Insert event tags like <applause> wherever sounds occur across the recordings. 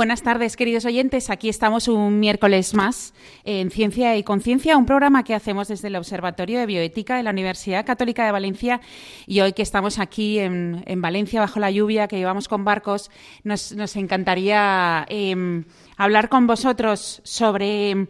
Buenas tardes, queridos oyentes. Aquí estamos un miércoles más en Ciencia y Conciencia, un programa que hacemos desde el Observatorio de Bioética de la Universidad Católica de Valencia. Y hoy que estamos aquí en, Valencia bajo la lluvia, que llevamos con barcos, nos, encantaría em, hablar con vosotros sobre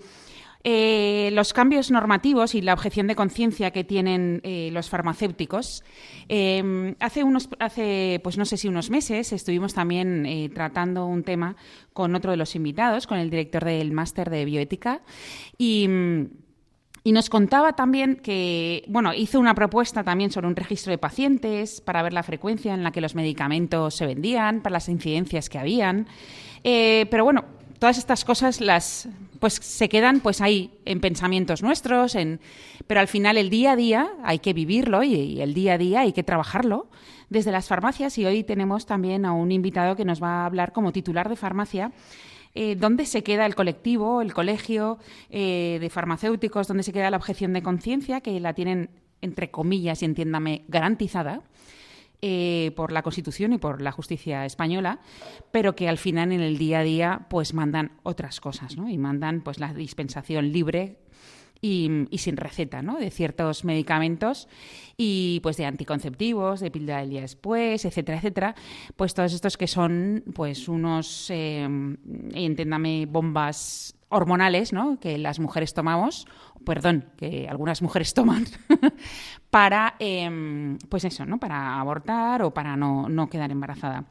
eh, los cambios normativos y la objeción de conciencia que tienen eh, los farmacéuticos. Eh, hace unos, hace, pues no sé si unos meses, estuvimos también tratando un tema con otro de los invitados, con el director del máster de bioética, y. Y nos contaba también que, bueno, hizo una propuesta también sobre un registro de pacientes para ver la frecuencia en la que los medicamentos se vendían, para las incidencias que habían. pero bueno, todas estas cosas las pues se quedan pues ahí en pensamientos nuestros, en pero al final el día a día hay que vivirlo y, el día a día hay que trabajarlo desde las farmacias. Y hoy tenemos también a un invitado que nos va a hablar como titular de farmacia. Eh, dónde se queda el colectivo, el colegio eh, de farmacéuticos, dónde se queda la objeción de conciencia, que la tienen, entre comillas, y entiéndame, garantizada. Eh, por la Constitución y por la justicia española, pero que al final en el día a día pues mandan otras cosas, ¿no? Y mandan pues la dispensación libre y, sin receta, ¿no? De ciertos medicamentos y pues de anticonceptivos, de píldora del día después, etcétera, etcétera. Pues todos estos que son pues unos, eh, bombas hormonales, ¿no? Que las mujeres tomamos, perdón, que algunas mujeres toman <laughs> para, em, pues eso, ¿no? Para abortar o para no, quedar embarazada.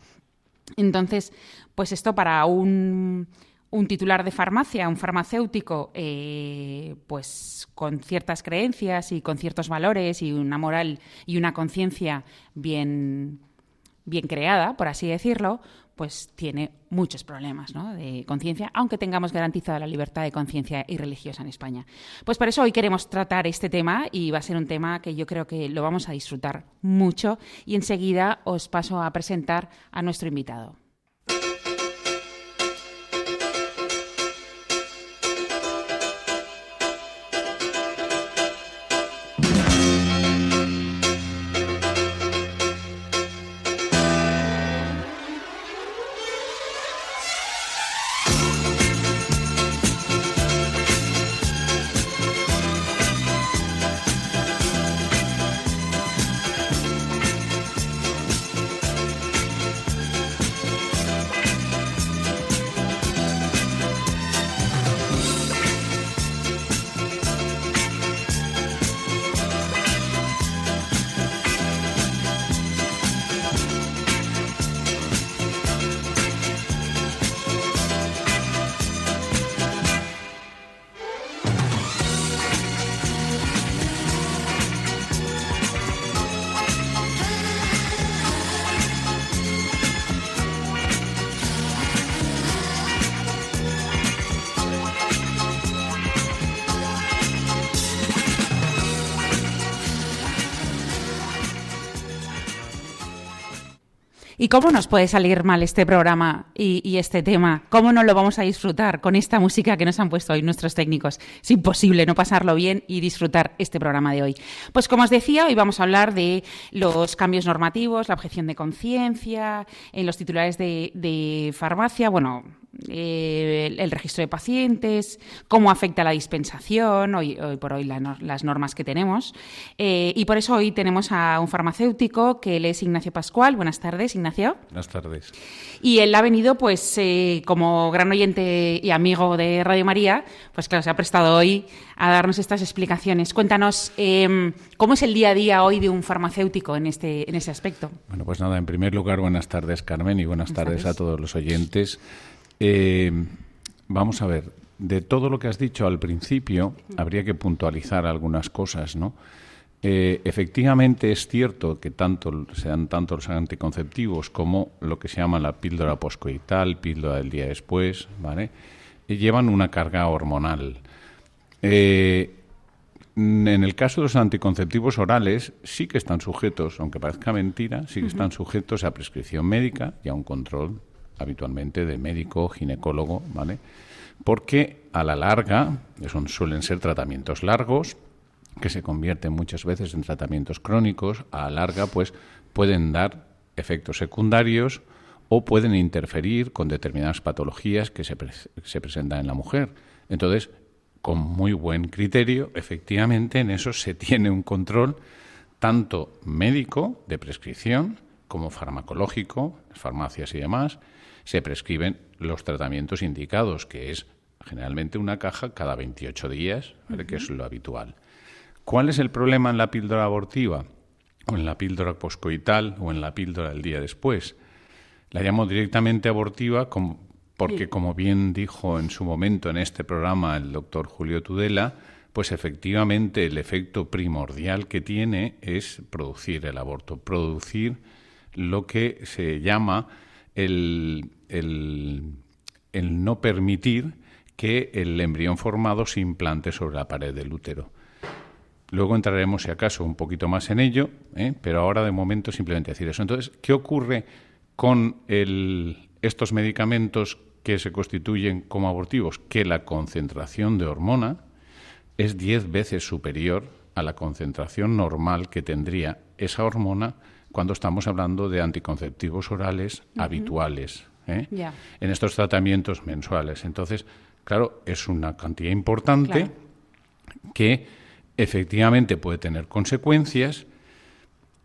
Entonces, pues esto para un, un titular de farmacia, un farmacéutico, eh, pues con ciertas creencias y con ciertos valores y una moral y una conciencia bien, bien creada, por así decirlo, pues tiene muchos problemas de conciencia, aunque tengamos garantizada la libertad de conciencia y religiosa en España. Pues por eso hoy queremos tratar este tema y va a ser un tema que yo creo que lo vamos a disfrutar mucho y enseguida os paso a presentar a nuestro invitado. Cómo nos puede salir mal este programa y, este tema? ¿Cómo no lo vamos a disfrutar con esta música que nos han puesto hoy nuestros técnicos? Es imposible no pasarlo bien y disfrutar este programa de hoy. Pues como os decía, hoy vamos a hablar de los cambios normativos, la objeción de conciencia, en los titulares de farmacia, bueno, eh, el registro de pacientes, cómo afecta la dispensación, hoy, por hoy las normas que tenemos. Eh, y por eso hoy tenemos a un farmacéutico que él es Ignacio Pascual. Buenas tardes, Ignacio. Buenas tardes. Y él ha venido, pues, eh, como gran oyente y amigo de Radio María, pues claro, se ha prestado hoy a darnos estas explicaciones. Cuéntanos em, cómo es el día a día hoy de un farmacéutico en este en ese aspecto. Bueno, pues nada, en primer lugar, buenas tardes, Carmen, y buenas, tardes a todos los oyentes. Eh, vamos a ver, de todo lo que has dicho al principio, habría que puntualizar algunas cosas, ¿no? Eh, efectivamente es cierto que tanto sean tanto los anticonceptivos como lo que se llama la píldora poscoital, píldora del día después, ¿vale? llevan una carga hormonal. Eh, en el caso de los anticonceptivos orales, sí que están sujetos, aunque parezca mentira, sí que están sujetos a prescripción médica y a un control habitualmente de médico, ginecólogo, ¿vale? Porque a la larga, son, suelen ser tratamientos largos, que se convierten muchas veces en tratamientos crónicos, a la larga, pues pueden dar efectos secundarios o pueden interferir con determinadas patologías que se, se presentan en la mujer. Entonces, con muy buen criterio, efectivamente en eso se tiene un control tanto médico de prescripción como farmacológico, farmacias y demás, se prescriben los tratamientos indicados, que es generalmente una caja cada 28 días, que es lo habitual. ¿Cuál es el problema en la píldora abortiva o en la píldora poscoital o en la píldora del día después? La llamo directamente abortiva como porque como bien dijo en su momento en este programa el doctor Julio Tudela, pues efectivamente el efecto primordial que tiene es producir el aborto, producir lo que se llama el, el, no permitir que el embrión formado se implante sobre la pared del útero. Luego entraremos, si acaso, un poquito más en ello, ¿eh? pero ahora de momento simplemente decir eso. Entonces, ¿qué ocurre con estos medicamentos que se constituyen como abortivos, que la concentración de hormona es diez veces superior a la concentración normal que tendría esa hormona cuando estamos hablando de anticonceptivos orales habituales, ¿eh? en estos tratamientos mensuales. Entonces, claro, es una cantidad importante que efectivamente puede tener consecuencias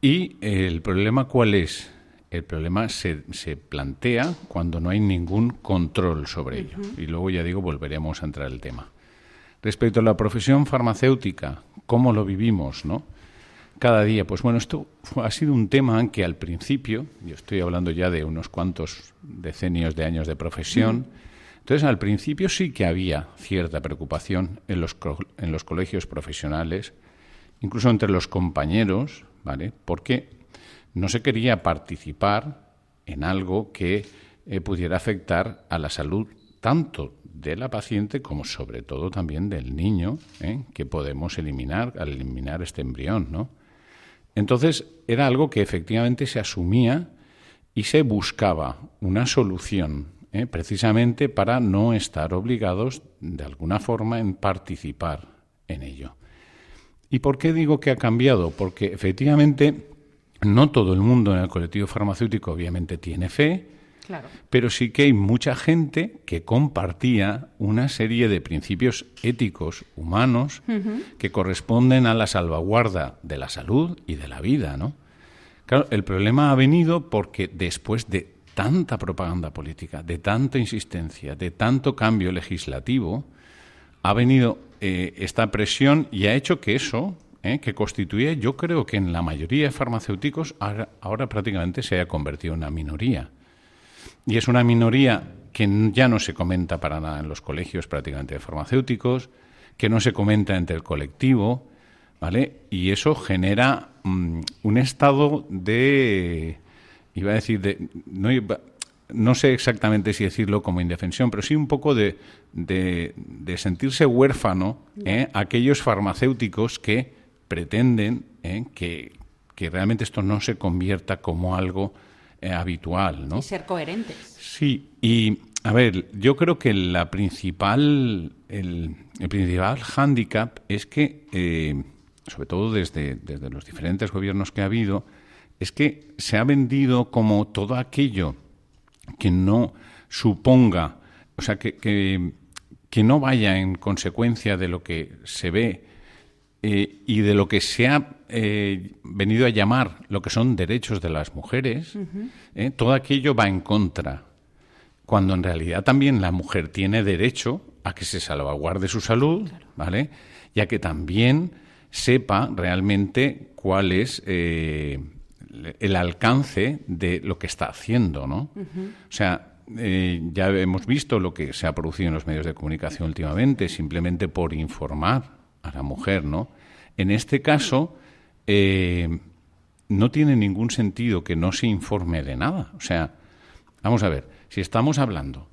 y el problema cuál es el problema se, se, plantea cuando no hay ningún control sobre ello. Y luego, ya digo, volveremos a entrar el tema. Respecto a la profesión farmacéutica, ¿cómo lo vivimos, no? Cada día, pues bueno, esto ha sido un tema que al principio, yo estoy hablando ya de unos cuantos decenios de años de profesión, entonces al principio sí que había cierta preocupación en los, en los colegios profesionales, incluso entre los compañeros, ¿vale? Porque no se quería participar en algo que eh, pudiera afectar a la salud tanto de la paciente como sobre todo también del niño ¿eh? que podemos eliminar al eliminar este embrión, ¿no? Entonces era algo que efectivamente se asumía y se buscaba una solución ¿eh? precisamente para no estar obligados de alguna forma en participar en ello. ¿Y por qué digo que ha cambiado? Porque efectivamente no todo el mundo en el colectivo farmacéutico obviamente tiene fe, pero sí que hay mucha gente que compartía una serie de principios éticos humanos que corresponden a la salvaguarda de la salud y de la vida, ¿no? Claro, el problema ha venido porque después de tanta propaganda política, de tanta insistencia, de tanto cambio legislativo, ha venido eh, esta presión y ha hecho que eso ¿eh? que constituye, yo creo que en la mayoría de farmacéuticos ahora, prácticamente se haya convertido en una minoría. Y es una minoría que ya no se comenta para nada en los colegios prácticamente de farmacéuticos, que no se comenta entre el colectivo, ¿vale? Y eso genera mm, un estado de, iba a decir, de, no, no, sé exactamente si decirlo como indefensión, pero sí un poco de, de, sentirse huérfano ¿eh? aquellos farmacéuticos que pretenden ¿eh? que, realmente esto no se convierta como algo habitual, ¿no? Y ser coherentes. Sí, y a ver, yo creo que la principal, el, principal hándicap es que, eh, sobre todo desde, desde los diferentes gobiernos que ha habido, es que se ha vendido como todo aquello que no suponga, o sea, que, que, que no vaya en consecuencia de lo que se ve eh, y de lo que se ha eh, venido a llamar lo que son derechos de las mujeres, eh, todo aquello va en contra, cuando en realidad también la mujer tiene derecho a que se salvaguarde su salud, ¿vale? Y a que también sepa realmente cuál es el alcance de lo que está haciendo, ¿no? O sea, ya hemos visto lo que se ha producido en los medios de comunicación últimamente, simplemente por informar a la mujer, ¿no? En este caso, eh, no tiene ningún sentido que no se informe de nada. O sea, vamos a ver, si estamos hablando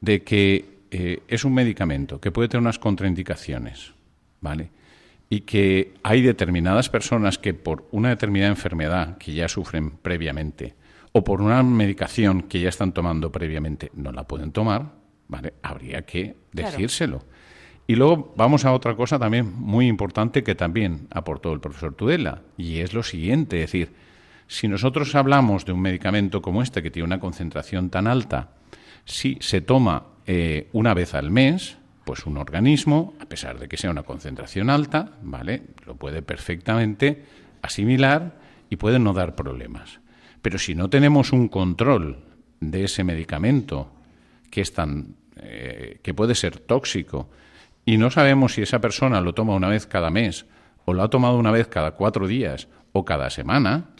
de que eh, es un medicamento que puede tener unas contraindicaciones, ¿vale? y que hay determinadas personas que por una determinada enfermedad que ya sufren previamente o por una medicación que ya están tomando previamente no la pueden tomar, ¿vale? Habría que decírselo. Y luego vamos a otra cosa también muy importante que también aportó el profesor Tudela, y es lo siguiente, es decir, si nosotros hablamos de un medicamento como este que tiene una concentración tan alta, si se toma eh, una vez al mes, pues un organismo, a pesar de que sea una concentración alta, ¿vale? Lo puede perfectamente asimilar y puede no dar problemas. Pero si no tenemos un control de ese medicamento que es tan eh, que puede ser tóxico y no sabemos si esa persona lo toma una vez cada mes o lo ha tomado una vez cada cuatro días o cada semana,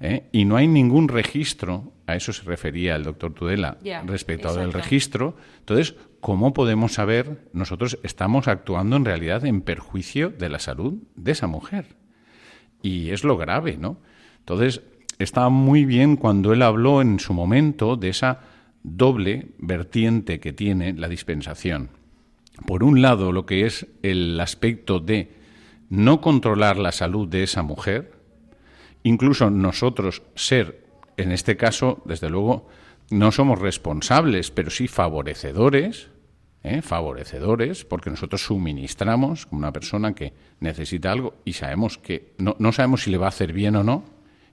¿eh? y no hay ningún registro, a eso se refería el doctor Tudela, respecto al registro, entonces, ¿cómo podemos saber nosotros estamos actuando en realidad en perjuicio de la salud de esa mujer? Y es lo grave, ¿no? Entonces, estaba muy bien cuando él habló en su momento de esa doble vertiente que tiene la dispensación por un lado, lo que es el aspecto de no controlar la salud de esa mujer, incluso nosotros ser, en este caso, desde luego, no somos responsables, pero sí favorecedores, ¿eh? favorecedores, porque nosotros suministramos como una persona que necesita algo y sabemos que no, no sabemos si le va a hacer bien o no,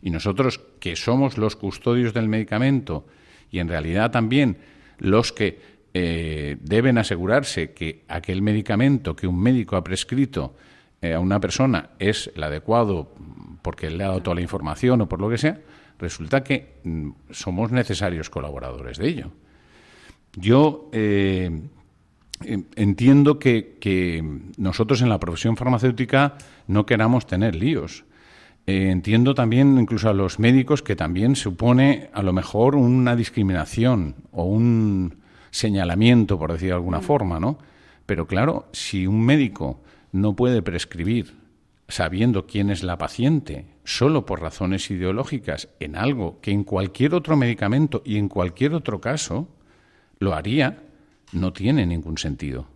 y nosotros que somos los custodios del medicamento y en realidad también los que eh, deben asegurarse que aquel medicamento que un médico ha prescrito eh, a una persona es el adecuado porque le ha dado toda la información o por lo que sea, resulta que mm, somos necesarios colaboradores de ello. Yo eh, entiendo que, que, nosotros en la profesión farmacéutica no queramos tener líos. entiendo también incluso a los médicos que también supone a lo mejor una discriminación o un, señalamiento, por decir de alguna mm. forma, ¿no? Pero claro, si un médico no puede prescribir sabiendo quién es la paciente, solo por razones ideológicas, en algo que en cualquier otro medicamento y en cualquier otro caso lo haría, no tiene ningún sentido.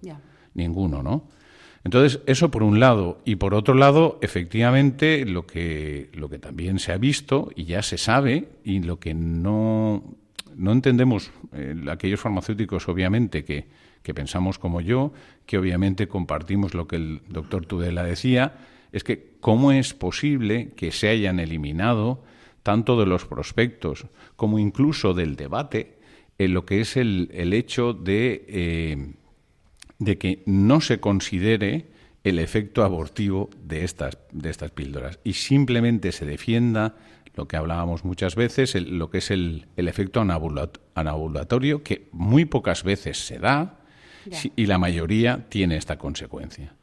Ninguno, ¿no? Entonces, eso por un lado. Y por otro lado, efectivamente, lo que, lo que también se ha visto y ya se sabe, y lo que no no entendemos, eh, aquellos farmacéuticos obviamente que, que pensamos como yo, que obviamente compartimos lo que el doctor Tudela decía, es que cómo es posible que se hayan eliminado tanto de los prospectos como incluso del debate en lo que es el, el hecho de, eh, de que no se considere el efecto abortivo de estas, de estas píldoras y simplemente se defienda lo que hablábamos muchas veces, lo que es el, el efecto anabulatorio, que muy pocas veces se da y la mayoría tiene esta consecuencia.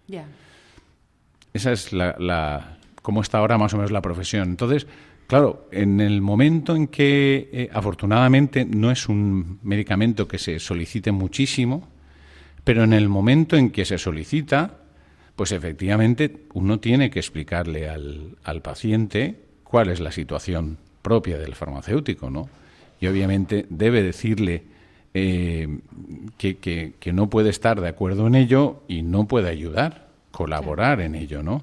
Esa es la, la, cómo está ahora más o menos la profesión. Entonces, claro, en el momento en que eh, afortunadamente no es un medicamento que se solicite muchísimo, pero en el momento en que se solicita, pues efectivamente uno tiene que explicarle al, al paciente cuál es la situación propia del farmacéutico, ¿no? Y obviamente debe decirle eh, que, que, no puede estar de acuerdo en ello y no puede ayudar, colaborar en ello, ¿no?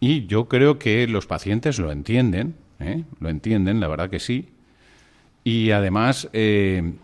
Y yo creo que los pacientes lo entienden, ¿eh? lo entienden, la verdad que sí. Y además eh,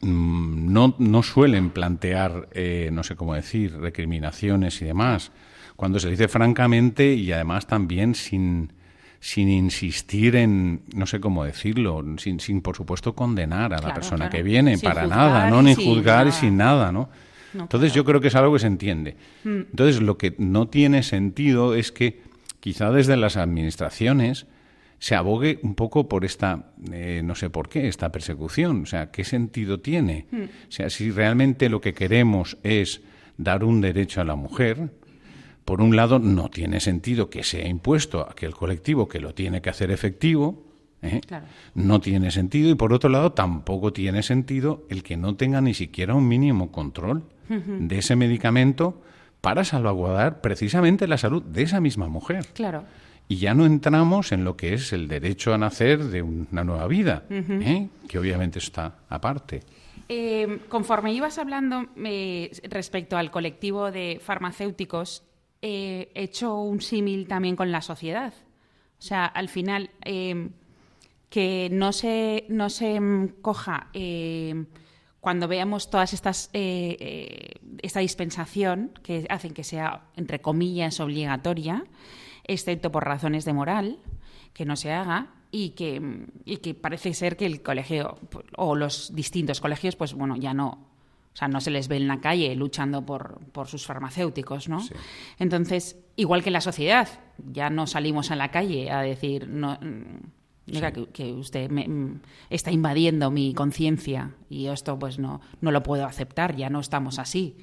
mm, no, no, suelen plantear, no sé cómo decir, recriminaciones y demás. Cuando se dice francamente y además también sin, sin insistir en, no sé cómo decirlo, sin, sin por supuesto condenar a la persona que viene, para nada, ¿no? Ni juzgar y sin nada, ¿no? Entonces yo creo que es algo que se entiende. Mm. Entonces lo que no tiene sentido es que quizá desde las administraciones se abogue un poco por esta, eh, no sé por qué, esta persecución. O sea, ¿qué sentido tiene? Mm. O sea, si realmente lo que queremos es dar un derecho a la mujer, por un lado, no tiene sentido que sea impuesto a aquel colectivo que lo tiene que hacer efectivo, ¿eh? no tiene sentido, y por otro lado, tampoco tiene sentido el que no tenga ni siquiera un mínimo control de ese medicamento para salvaguardar precisamente la salud de esa misma mujer. Claro. Y ya no entramos en lo que es el derecho a nacer de una nueva vida, ¿eh? que obviamente está aparte. Eh, conforme ibas hablando respecto al colectivo de farmacéuticos, eh, hecho un símil también con la sociedad. O sea, al final, eh, que no se, no se coja eh, cuando veamos todas estas esta dispensación que hacen que sea entre comillas obligatoria, excepto por razones de moral, que no se haga y que, y que parece ser que el colegio o los distintos colegios, pues bueno, ya no o sea, no se les ve en la calle luchando por, por sus farmacéuticos, ¿no? Entonces, igual que la sociedad, ya no salimos a la calle a decir, no, mm, que, usted me, mm, está invadiendo mi conciencia y esto pues no, no lo puedo aceptar, ya no estamos así.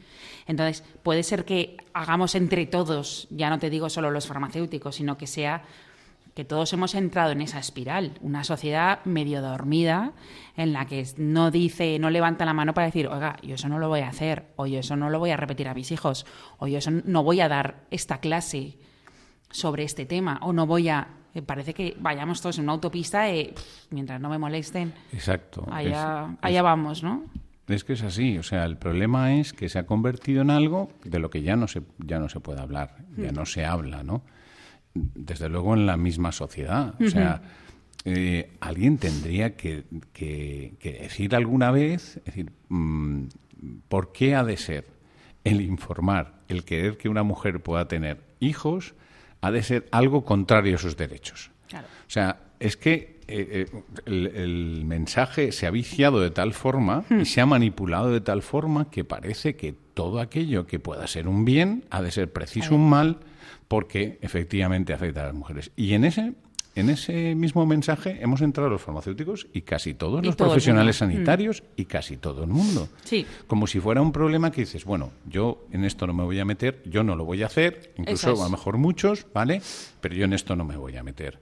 Entonces, puede ser que hagamos entre todos, ya no te digo solo los farmacéuticos, sino que sea que todos hemos entrado en esa espiral, una sociedad medio dormida en la que no dice, no levanta la mano para decir, oiga, yo eso no lo voy a hacer, o yo eso no lo voy a repetir a mis hijos, o yo eso no voy a dar esta clase sobre este tema, o no voy a... Eh, parece que vayamos todos en una autopista y mientras no me molesten. Exacto. Allá, allá vamos, ¿no? Es que es así, o sea, el problema es que se ha convertido en algo de lo que ya no se, ya no se puede hablar, ya mm. no se habla, ¿no? Desde luego en la misma sociedad. O sea, eh, alguien tendría que, decir alguna vez, decir, mm, ¿por qué ha de ser el informar, el querer que una mujer pueda tener hijos, ha de ser algo contrario a sus derechos? O sea, es que eh, eh, el, mensaje se ha viciado de tal forma y hmm. se ha manipulado de tal forma que parece que todo aquello que pueda ser un bien ha de ser preciso un mal porque efectivamente afecta a las mujeres. Y en ese, en ese mismo mensaje hemos entrado los farmacéuticos y casi todos los profesionales sanitarios mm. y casi todo el mundo. Sí. Como si fuera un problema que dices, bueno, yo en esto no me voy a meter, yo no lo voy a hacer, incluso a lo mejor muchos, ¿vale? Pero yo en esto no me voy a meter.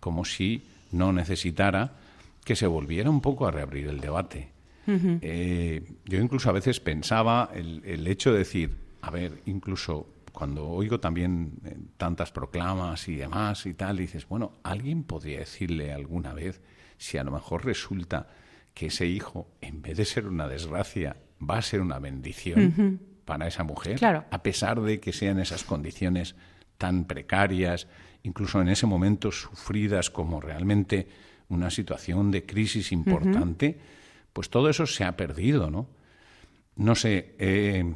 Como si no necesitara que se volviera un poco a reabrir el debate. Eh, yo incluso a veces pensaba el, el hecho de decir, a ver, incluso cuando oigo también eh, tantas proclamas y demás y tal, dices, bueno, alguien podría decirle alguna vez si a lo mejor resulta que ese hijo, en vez de ser una desgracia, va a ser una bendición para esa mujer, a pesar de que sean esas condiciones tan precarias, incluso en ese momento sufridas como realmente una situación de crisis importante, pues todo eso se ha perdido, ¿no? No sé, eh,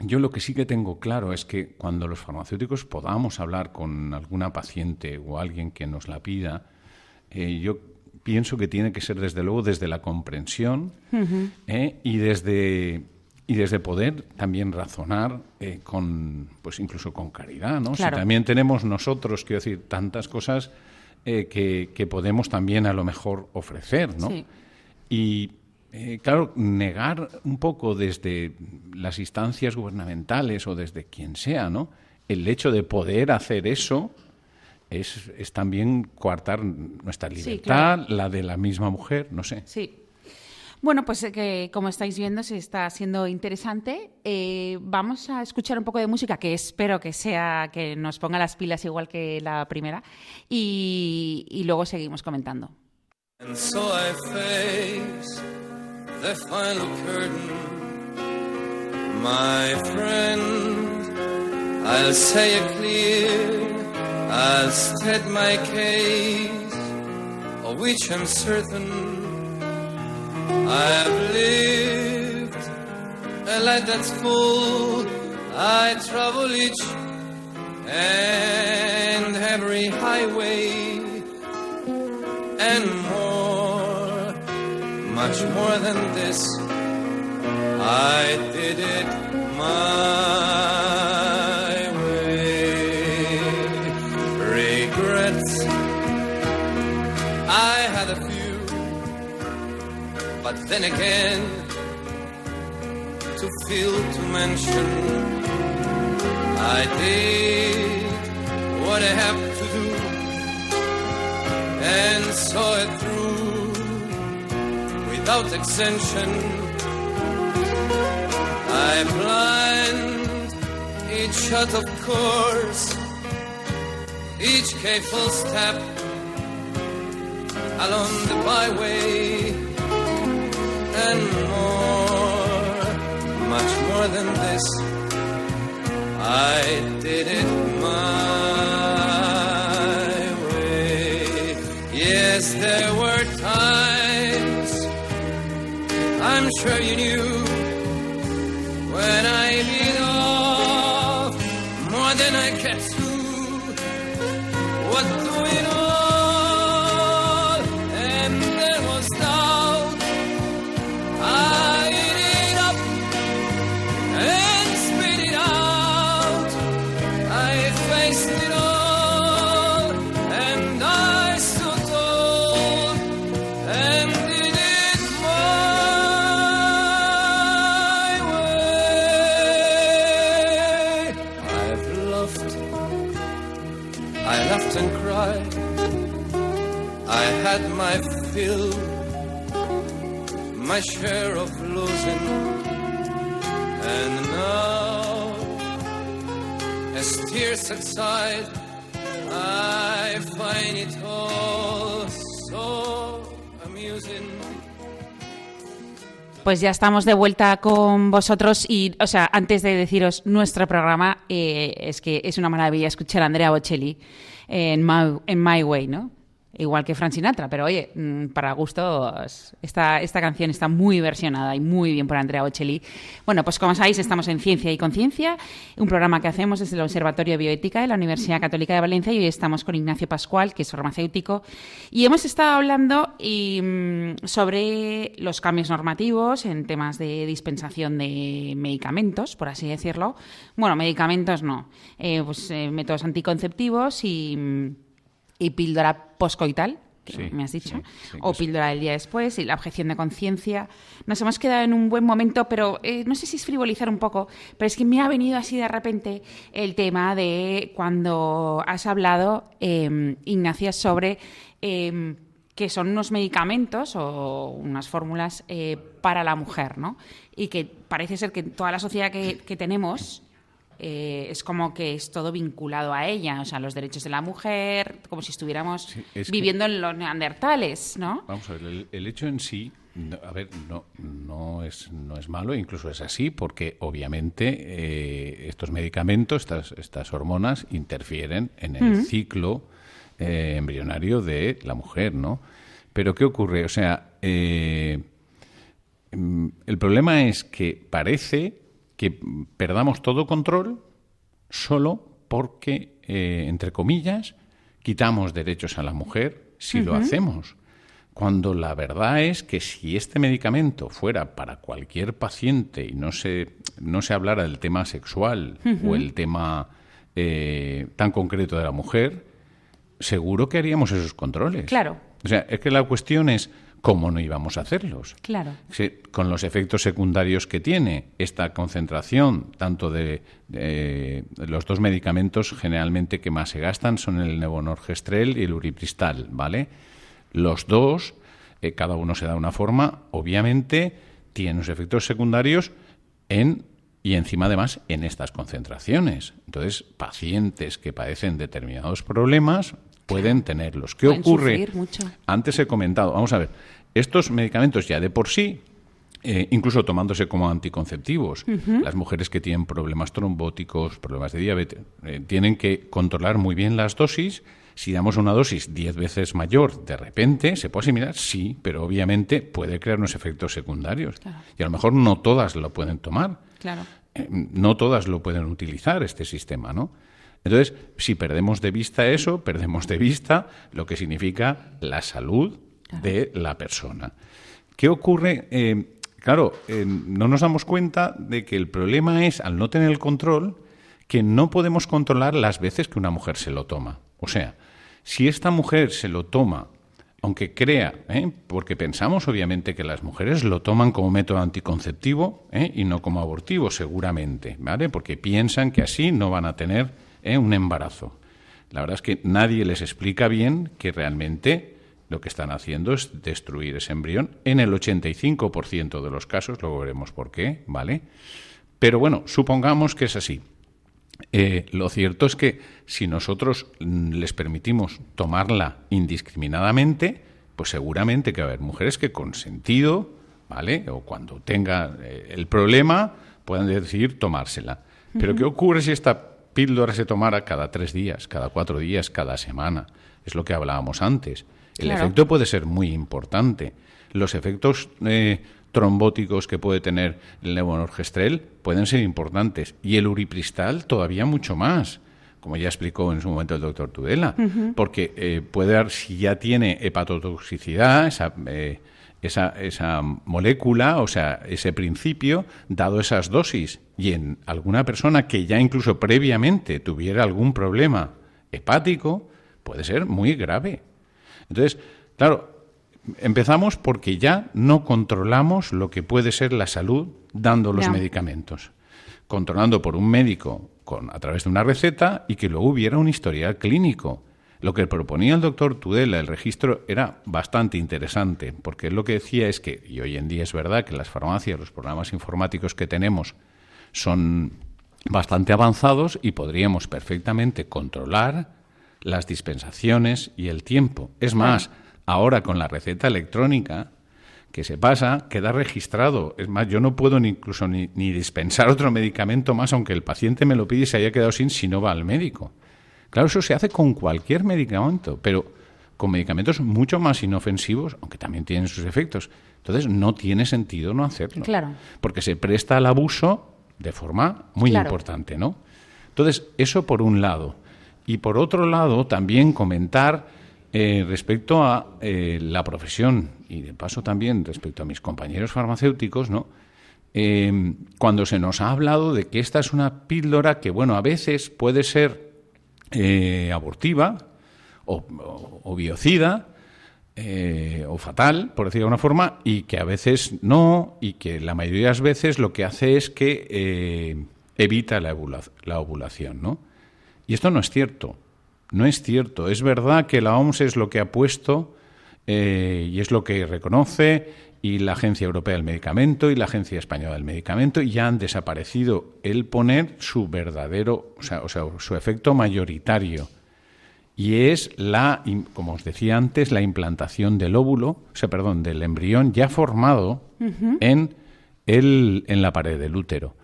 yo lo que sí que tengo claro es que cuando los farmacéuticos podamos hablar con alguna paciente o alguien que nos la pida, eh, yo pienso que tiene que ser desde luego desde la comprensión eh, y desde y desde poder también razonar eh, con pues incluso con caridad, ¿no? Si también tenemos nosotros, quiero decir, tantas cosas que, que, podemos también a lo mejor ofrecer, ¿no? Y eh, claro, negar un poco desde las instancias gubernamentales o desde quien sea, ¿no? El hecho de poder hacer eso es, también coartar nuestra libertad, la de la misma mujer, no sé. Sí. Bueno, pues eh, que como estáis viendo se está siendo interesante. Eh, vamos a escuchar un poco de música que espero que sea que nos ponga las pilas igual que la primera y, y luego seguimos comentando. The final curtain. My friend, I'll say it clear, I'll state my case, of which I'm certain. I've lived a life that's full, I travel each and every highway and much more than this. I did it my way. Regrets, I had a few, but then again, to feel to mention, I did what I have to do and saw it through without extension. I blind each shot of course, each careful step along the byway, and more, much more than this. I did it Australian you. Pues ya estamos de vuelta con vosotros y, o sea, antes de deciros nuestro programa, eh, es que es una maravilla escuchar a Andrea Bocelli en My Way, ¿no? Igual que Frank Sinatra, pero oye, mm, para gustos, esta, esta canción está muy versionada y muy bien por Andrea Bocelli. Bueno, pues como sabéis, estamos en Ciencia y Conciencia, un programa que hacemos desde el Observatorio de Bioética de la Universidad Católica de Valencia y hoy estamos con Ignacio Pascual, que es farmacéutico, y hemos estado hablando mm, sobre los cambios normativos en temas de dispensación de medicamentos, por así decirlo. Bueno, medicamentos no, eh, pues eh, métodos anticonceptivos y... y píldora poscoital, que Sí, me has dicho, sí, sí, o píldora del día después y la objeción de conciencia. Nos hemos quedado en un buen momento, pero eh, no sé si es frivolizar un poco, pero es que me ha venido así de repente el tema de cuando has hablado, eh, Ignacia, sobre eh, que son unos medicamentos o unas fórmulas eh, para la mujer, ¿no? Y que parece ser que toda la sociedad que, que tenemos eh, es como que es todo vinculado a ella, o sea, los derechos de la mujer, como si estuviéramos Sí, es que- viviendo en los neandertales, ¿no? Vamos a ver, el, el hecho en sí, no- a ver, no, no, es, no es malo, incluso es así, porque obviamente eh, estos medicamentos, estas, estas hormonas, interfieren en el ciclo eh, embrionario de la mujer, ¿no? Pero ¿qué ocurre? O sea, eh, mm, el problema es que parece que perdamos todo control solo porque, eh, entre comillas, quitamos derechos a la mujer si lo hacemos. Cuando la verdad es que si este medicamento fuera para cualquier paciente y no se, no se hablara del tema sexual o el tema eh, tan concreto de la mujer, seguro que haríamos esos controles. Claro. O sea, es que la cuestión es cómo no íbamos a hacerlos. Claro. Con los efectos secundarios que tiene esta concentración, tanto de, de- los dos medicamentos generalmente que más se gastan son el nevonorgestrel y el uripristal, ¿vale? Los dos, eh, cada uno se da una forma, obviamente tienen los efectos secundarios en y encima además en estas concentraciones. Entonces, pacientes que padecen determinados problemas pueden tenerlos. ¿Qué Pueden ocurre? mucho. Antes he comentado, vamos a ver, estos medicamentos ya de por sí, eh, incluso tomándose como anticonceptivos, las mujeres que tienen problemas trombóticos, problemas de diabetes, eh, tienen que controlar muy bien las dosis. Si damos una dosis 10 veces mayor, de repente, ¿se puede asimilar? Sí, pero obviamente puede crear unos efectos secundarios. Claro. Y a lo mejor no todas lo pueden tomar. Claro. Eh, no todas lo pueden utilizar este sistema, ¿no? Entonces, si perdemos de vista eso, perdemos de vista lo que significa la salud de la persona. ¿Qué ocurre? Eh, claro, eh, no nos damos cuenta de que el problema es, al no tener el control, que no podemos controlar las veces que una mujer se lo toma. O sea, si esta mujer se lo toma aunque crea, ¿eh? porque pensamos obviamente que las mujeres lo toman como método anticonceptivo y no como abortivo, seguramente, ¿vale? Porque piensan que así no van a tener ¿eh? un embarazo. La verdad es que nadie les explica bien que realmente lo que están haciendo es destruir ese embrión en el 85% de los casos, luego veremos por qué, ¿vale? Pero bueno, supongamos que es así. Eh, lo cierto es que si nosotros mm, les permitimos tomarla indiscriminadamente, pues seguramente que va a haber mujeres que con sentido, ¿vale? O cuando tenga eh, el problema, puedan decidir tomársela. Pero ¿qué ocurre si esta píldora se tomara cada tres días, cada cuatro días, cada semana. Es lo que hablábamos antes. El efecto puede ser muy importante. Los efectos eh, trombóticos que puede tener el levonorgestrel pueden ser importantes. Y el uripristal todavía mucho más como ya explicó en su momento el doctor Tudela, porque eh, puede dar, si ya tiene hepatotoxicidad, esa, eh, esa, esa, molécula, o sea, ese principio, dado esas dosis, y en alguna persona que ya incluso previamente tuviera algún problema hepático, puede ser muy grave. Entonces, claro, empezamos porque ya no controlamos lo que puede ser la salud dando los medicamentos. Controlando por un médico con, a través de una receta y que luego hubiera un historial clínico. Lo que proponía el doctor Tudela, el registro, era bastante interesante, porque lo que decía es que, y hoy en día es verdad que las farmacias, los programas informáticos que tenemos son bastante avanzados y podríamos perfectamente controlar las dispensaciones y el tiempo. Es más, ahora con la receta electrónica que se pasa, queda registrado. Es más, yo no puedo ni incluso ni, dispensar otro medicamento más, aunque el paciente me lo pide y se haya quedado sin si no va al médico. Claro, eso se hace con cualquier medicamento, pero con medicamentos mucho más inofensivos, aunque también tienen sus efectos. Entonces, no tiene sentido no hacerlo. Claro. Porque se presta al abuso de forma muy importante, ¿no? Entonces, eso por un lado. Y por otro lado, también comentar eh, respecto a eh, la profesión y de paso también respecto a mis compañeros farmacéuticos, ¿no? Eh, cuando se nos ha hablado de que esta es una píldora que, bueno, a veces puede ser abortiva o, biocida o fatal, por decirlo de alguna forma, y que a veces no, y que la mayoría de las veces lo que hace es que evita la, la ovulación, ¿no? Y esto no es cierto. No es cierto. Es verdad que la OMS es lo que ha puesto eh, y es lo que reconoce y la Agencia Europea del Medicamento y la Agencia Española del Medicamento ya han desaparecido el poner su verdadero, o sea, o sea, su efecto mayoritario. Y es la, como os decía antes, la implantación del óvulo, o sea, perdón, del embrión ya formado en, el, en la pared del útero.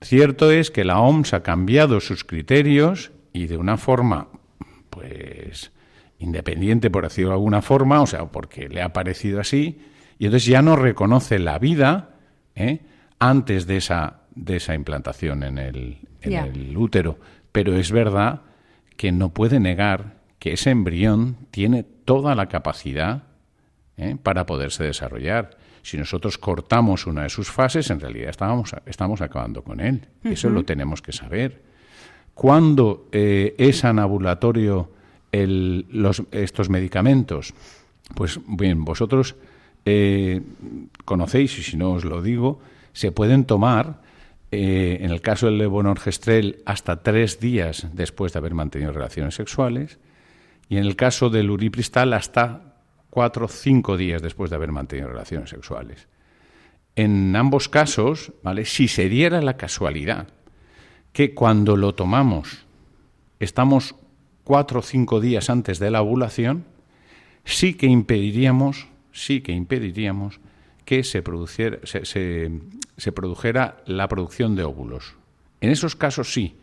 Cierto es que la OMS ha cambiado sus criterios y de una forma, pues, independiente, por decirlo de alguna forma, o sea, porque le ha parecido así, y entonces ya no reconoce la vida ¿eh? antes de esa, de esa implantación en, el, en el útero. Pero es verdad que no puede negar que ese embrión tiene toda la capacidad ¿eh? para poderse desarrollar. Si nosotros cortamos una de sus fases, en realidad estamos, estamos acabando con él. Eso lo tenemos que saber. ¿Cuándo eh, es anabulatorio estos medicamentos? Pues bien, vosotros eh, conocéis, y si no os lo digo, se pueden tomar, eh, en el caso del levonorgestrel, hasta tres días después de haber mantenido relaciones sexuales, y en el caso del uripristal, hasta cuatro o cinco días después de haber mantenido relaciones sexuales. En ambos casos, ¿vale? si se diera la casualidad que cuando lo tomamos estamos cuatro o cinco días antes de la ovulación, sí que impediríamos, sí que impediríamos que se, produciera, se, produjera la producción de óvulos. En esos casos sí,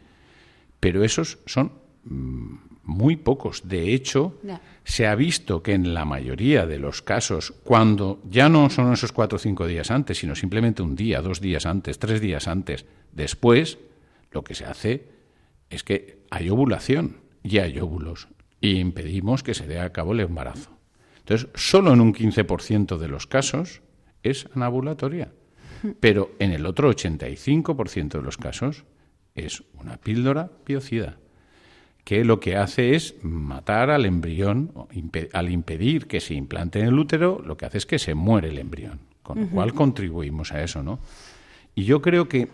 pero esos son mm, muy pocos. De hecho, se ha visto que en la mayoría de los casos, cuando ya no son esos cuatro o cinco días antes, sino simplemente un día, dos días antes, tres días antes, después, lo que se hace es que hay ovulación y hay óvulos y impedimos que se dé a cabo el embarazo. Entonces, solo en un 15% de los casos es anabulatoria, pero en el otro 85% de los casos es una píldora biocida que lo que hace es matar al embrión, al impedir que se implante en el útero, lo que hace es que se muere el embrión, con lo cual contribuimos a eso, ¿no? Y yo creo que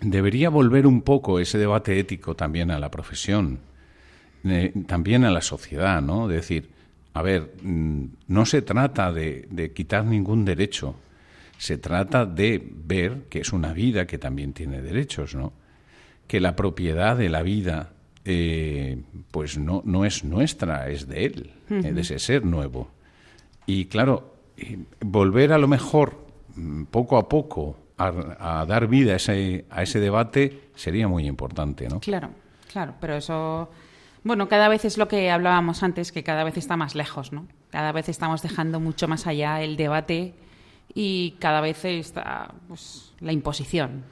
debería volver un poco ese debate ético también a la profesión, eh, también a la sociedad, ¿no? decir, a ver, mm, no se trata de, quitar ningún derecho, se trata de ver que es una vida que también tiene derechos, ¿no? Que la propiedad de la vida, eh, pues no, no es nuestra, es de él, eh, de ese ser nuevo. Y claro, volver a lo mejor mm, poco a poco a, dar vida a ese, a ese debate sería muy importante, ¿no? Claro, claro, pero eso... Bueno, cada vez es lo que hablábamos antes, que cada vez está más lejos, ¿no? Cada vez estamos dejando mucho más allá el debate y cada vez está pues, la imposición.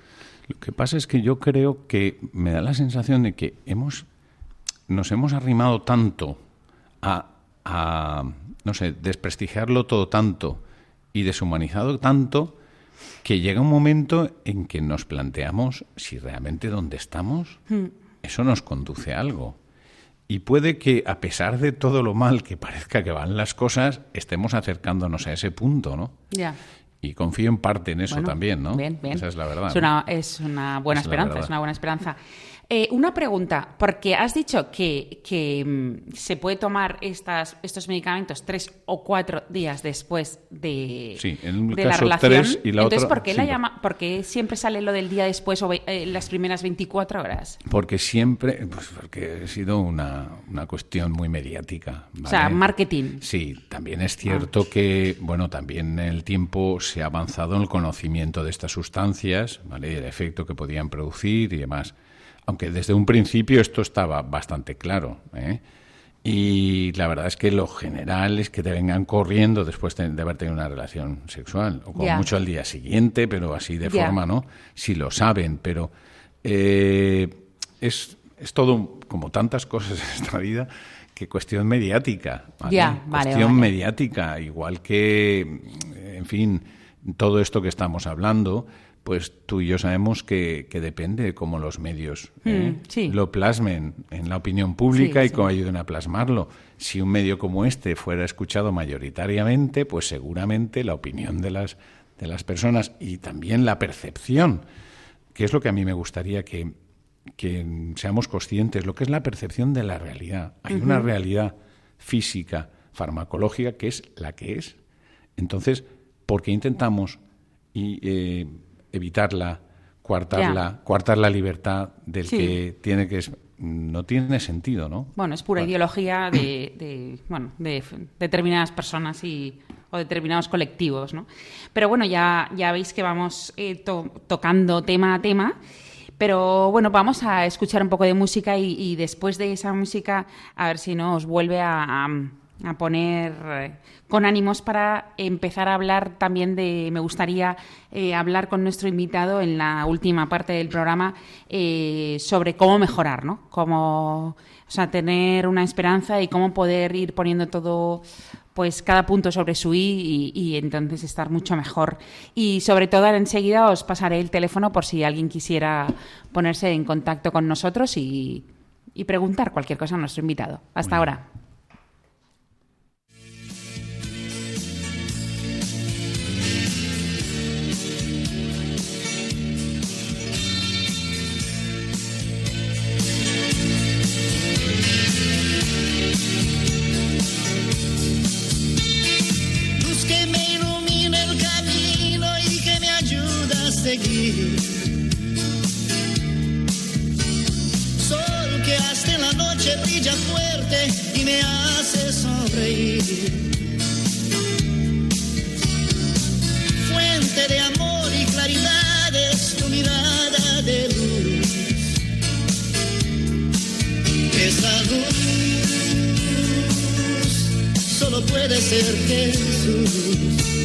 Lo que pasa es que yo creo que me da la sensación de que hemos nos hemos arrimado tanto a, a no sé, desprestigiarlo todo tanto y deshumanizado tanto que llega un momento en que nos planteamos si realmente donde estamos hmm. eso nos conduce a algo. Y puede que, a pesar de todo lo mal que parezca que van las cosas, estemos acercándonos a ese punto, ¿no? Ya. Y confío en parte en eso también, ¿no? Bien, bien. Esa es la verdad. Es una, es una buena esperanza, es una buena esperanza. Eh, una pregunta, porque has dicho que, que mm, se puede tomar estas, estos medicamentos tres o cuatro días después de, sí, en de la relación. Tres y la Entonces, ¿por qué, la llama, ¿por siempre sale lo del día después o eh, las primeras 24 horas? Porque siempre, pues porque ha sido una, una cuestión muy mediática. O sea, marketing. Sí, también es cierto ah. que, bueno, también en el tiempo se ha avanzado en el conocimiento de estas sustancias, ¿vale? el efecto que podían producir y demás aunque desde un principio esto estaba bastante claro. ¿eh? Y la verdad es que lo general es que te vengan corriendo después de, haber tenido una relación sexual, o con mucho al día siguiente, pero así de forma, ¿no? Si lo saben, pero eh, es, es todo, como tantas cosas <laughs> en esta vida, que cuestión mediática. ¿vale? cuestión mediática, igual que, en fin, todo esto que estamos hablando pues tú y yo sabemos que, depende de cómo los medios ¿eh? mm, lo plasmen en la opinión pública y cómo ayuden a plasmarlo. Si un medio como este fuera escuchado mayoritariamente, pues seguramente la opinión de las, de las personas y también la percepción, que es lo que a mí me gustaría que, seamos conscientes, lo que es la percepción de la realidad. Hay una realidad física, farmacológica, que es la que es. Entonces, ¿por qué intentamos y, eh, evitarla, coartarla, coartar la libertad del que tiene que no tiene sentido, ¿no? Bueno, es pura ideología <clears throat> de, bueno, de determinadas personas y o determinados colectivos, ¿no? Pero bueno, ya, ya veis que vamos eh, tocando tema a tema. Pero bueno, vamos a escuchar un poco de música y, después de esa música a ver si nos vuelve a a poner eh, con ánimos para empezar a hablar también de, me gustaría eh, hablar con nuestro invitado en la última parte del programa eh, sobre cómo mejorar, ¿no? Cómo, o sea, tener una esperanza y cómo poder ir poniendo todo pues cada punto sobre su i y, entonces estar mucho mejor. Y sobre todo enseguida os pasaré el teléfono por si alguien quisiera ponerse en contacto con nosotros y, y preguntar cualquier cosa a nuestro invitado. Hasta ahora. Sol que hasta en la noche brilla fuerte y me hace sonreír. Fuente de amor y claridad es tu mirada de luz. Esa luz solo puede ser Jesús.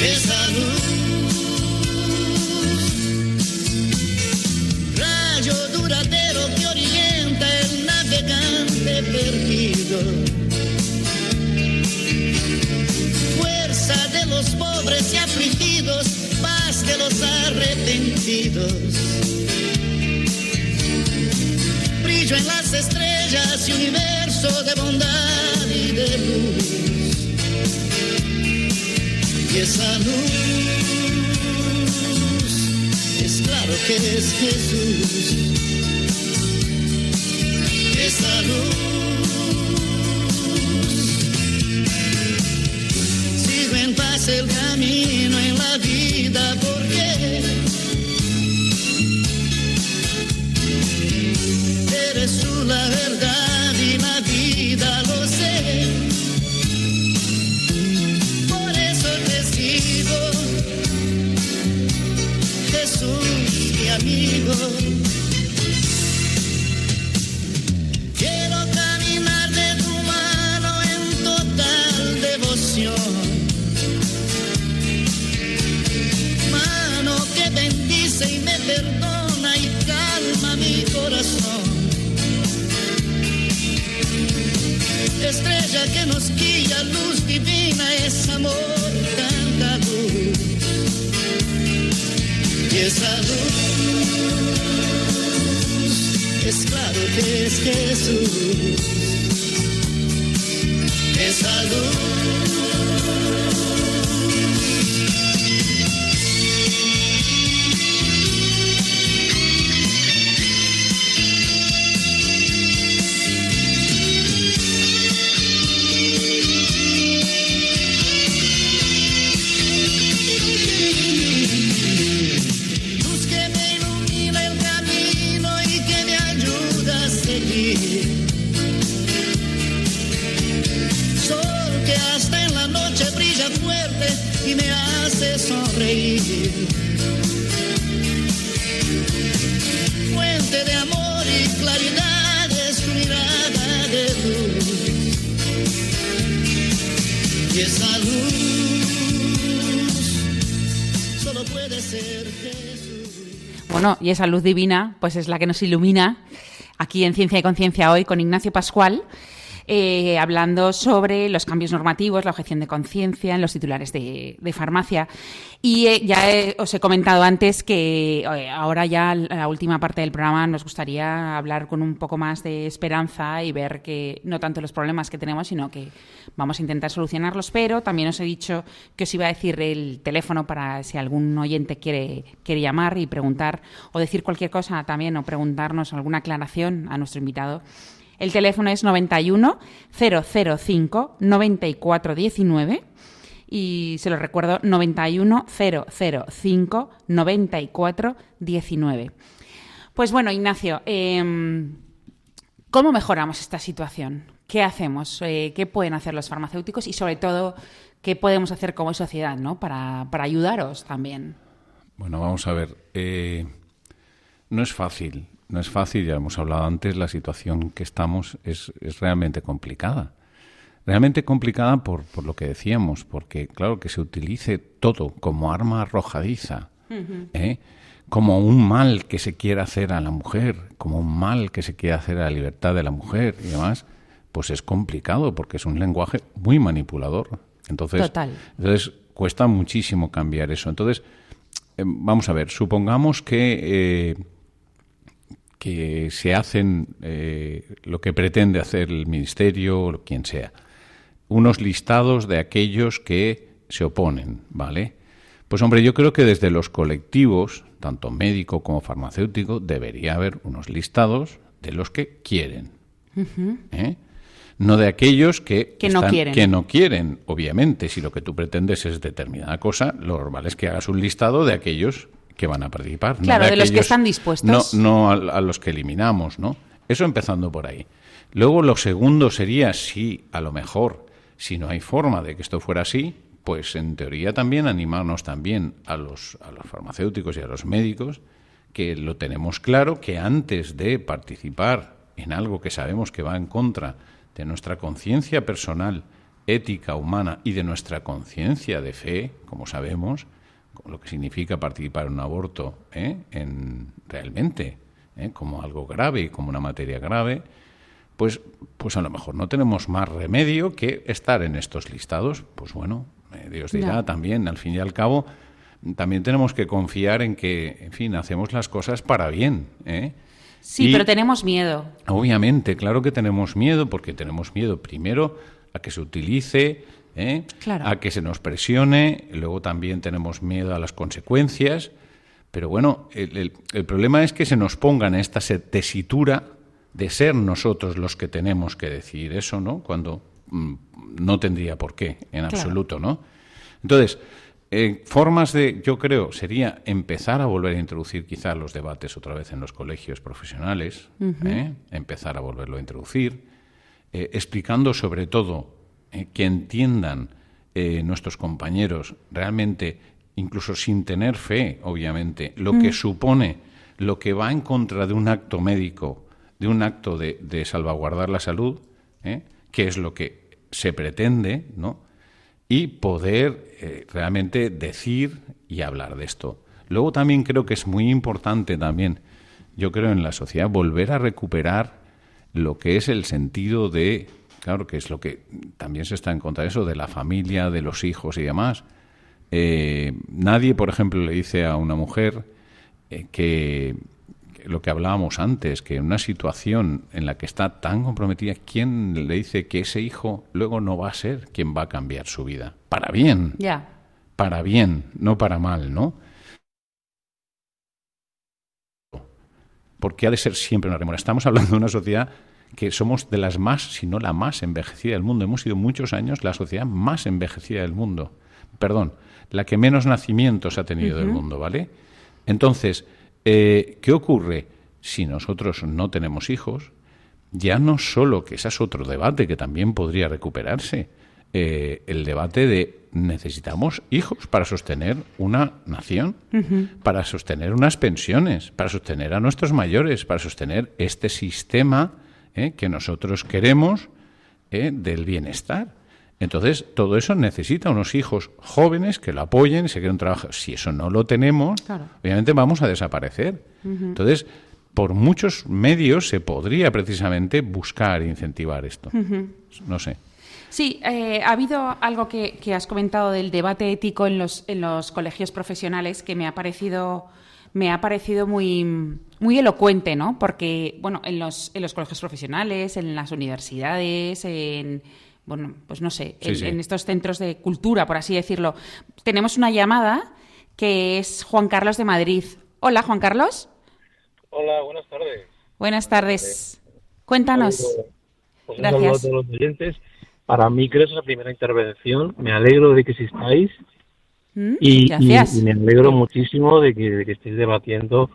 Esa luz perdido. Fuerza de los pobres y afligidos, paz de los arrepentidos. Brillo en las estrellas y universo de bondad y de luz. Esa luz. Es claro que es Jesús. Esa luz. Sigo en paz el camino en la vida esa luz es claro que es Jesús. Esa luz y esa luz divina, pues es la que nos ilumina aquí en Ciencia y Conciencia hoy con Ignacio Pascual. Eh, hablando sobre los cambios normativos, la objeción de conciencia en los titulares de, farmacia. Y eh, ya os he comentado antes que eh, ahora ya la última parte del programa nos gustaría hablar con un poco más de esperanza y ver que no tanto los problemas que tenemos, sino que vamos a intentar solucionarlos. Pero también os he dicho que os iba a decir el teléfono para si algún oyente quiere, quiere llamar y preguntar o decir cualquier cosa también o preguntarnos alguna aclaración a nuestro invitado el teléfono es 91 005 9419 y se lo recuerdo 91 005 9419. Pues bueno, Ignacio, em, ¿cómo mejoramos esta situación? ¿Qué hacemos? Eh, ¿Qué pueden hacer los farmacéuticos? Y sobre todo, ¿qué podemos hacer como sociedad ¿no? para, ayudaros también? Bueno, vamos a ver. Eh, no es fácil no es fácil, ya hemos hablado antes, la situación que estamos es, es realmente complicada. Realmente complicada por, por, lo que decíamos, porque claro que se utilice todo como arma arrojadiza, ¿eh? como un mal que se quiere hacer a la mujer, como un mal que se quiere hacer a la libertad de la mujer y demás, pues es complicado porque es un lenguaje muy manipulador. Entonces, entonces cuesta muchísimo cambiar eso. Entonces, eh, vamos a ver, supongamos que eh, que se hacen eh, lo que pretende hacer el Ministerio o quien sea. Unos listados de aquellos que se oponen, ¿vale? Pues hombre, yo creo que desde los colectivos, tanto médico como farmacéutico, debería haber unos listados de los que quieren. ¿eh? No de aquellos que, no quieren. que no quieren. Obviamente, si lo que tú pretendes es determinada cosa, lo normal es que hagas un listado de aquellos que van a participar. Claro, de, los que están dispuestos. No, no a, los que eliminamos, ¿no? Eso empezando por ahí. Luego lo segundo sería si a lo mejor, si no hay forma de que esto fuera así, pues en teoría también animarnos también a los, a los farmacéuticos y a los médicos, que lo tenemos claro, que antes de participar en algo que sabemos que va en contra de nuestra conciencia personal, ética, humana y de nuestra conciencia de fe, como sabemos, lo que significa participar en un aborto ¿eh? en, realmente ¿eh? como algo grave, como una materia grave, pues, pues a lo mejor no tenemos más remedio que estar en estos listados. Pues bueno, eh, Dios dirá también, al fin y al cabo, también tenemos que confiar en que, en fin, hacemos las cosas para bien. Sí, pero tenemos miedo. Obviamente, claro que tenemos miedo, porque tenemos miedo primero a que se utilice ¿eh? a que se nos presione, luego también tenemos miedo a las consecuencias, pero bueno, el, problema es que se nos ponga en esta tesitura de ser nosotros los que tenemos que decir eso, ¿no? Cuando mm, no tendría por qué, en absoluto, ¿no? Entonces, eh, formas de, yo creo, sería empezar a volver a introducir quizá los debates otra vez en los colegios profesionales, ¿eh? empezar a volverlo a introducir, explicando sobre todo eh, que entiendan eh, nuestros compañeros realmente, incluso sin tener fe, obviamente, lo que mm. supone, lo que va en contra de un acto médico, de un acto de, salvaguardar la salud, ¿eh? que es lo que se pretende, ¿no? Y poder realmente decir y hablar de esto. Luego también creo que es muy importante también, yo creo en la sociedad, volver a recuperar lo que es el sentido de claro, que es lo que también se está en contra de eso, de la familia, de los hijos y demás. Eh, nadie, por ejemplo, le dice a una mujer eh, que, lo que hablábamos antes, que en una situación en la que está tan comprometida, ¿quién le dice que ese hijo luego no va a ser quien va a cambiar su vida? Para bien. Ya. Para bien, no para mal, ¿no? Porque ha de ser siempre una remora. Estamos hablando de una sociedad que somos de las más, si no la más envejecida del mundo. Hemos sido muchos años la sociedad más envejecida del mundo. Perdón, la que menos nacimientos ha tenido del mundo, ¿vale? Entonces, eh, ¿qué ocurre? Si nosotros no tenemos hijos, ya no solo, que ese es otro debate que también podría recuperarse, eh, el debate de necesitamos hijos para sostener una nación, para sostener unas pensiones, para sostener a nuestros mayores, para sostener este sistema eh, que nosotros queremos del bienestar. Entonces, todo eso necesita unos hijos jóvenes que lo apoyen se quieran trabajar. Si eso no lo tenemos, obviamente vamos a desaparecer. Entonces, por muchos medios se podría precisamente buscar e incentivar esto. No sé. Sí, eh, ha habido algo que, has comentado del debate ético en los, en los colegios profesionales que me ha parecido, me ha parecido muy, muy elocuente, ¿no? Porque, bueno, en los, en los colegios profesionales, en las universidades, en bueno, pues no sé, en, estos centros de cultura, por así decirlo. Tenemos una llamada que es Juan Carlos de Madrid. Hola, Juan Carlos. Hola, buenas tardes. Buenas tardes. Cuéntanos. Pues Gracias. a todos los oyentes. Para mí creo que es la primera intervención. Me alegro de que existáis. Mm, y, me alegro muchísimo de que, estéis debatiendo,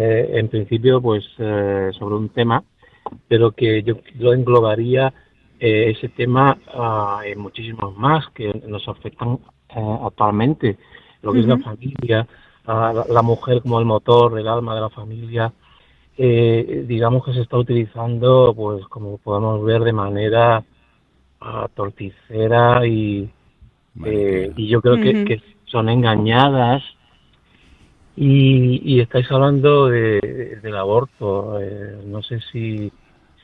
eh, en principio, pues eh, sobre un tema, pero que yo lo englobaría eh, ese tema uh, y muchísimos más que nos afectan eh, actualmente, lo que es la familia, la, mujer como el motor, el alma de la familia, eh, digamos que se está utilizando, pues como podemos ver, de manera torticera y, y yo creo que, son engañadas y, y estáis hablando de, del aborto. no sé si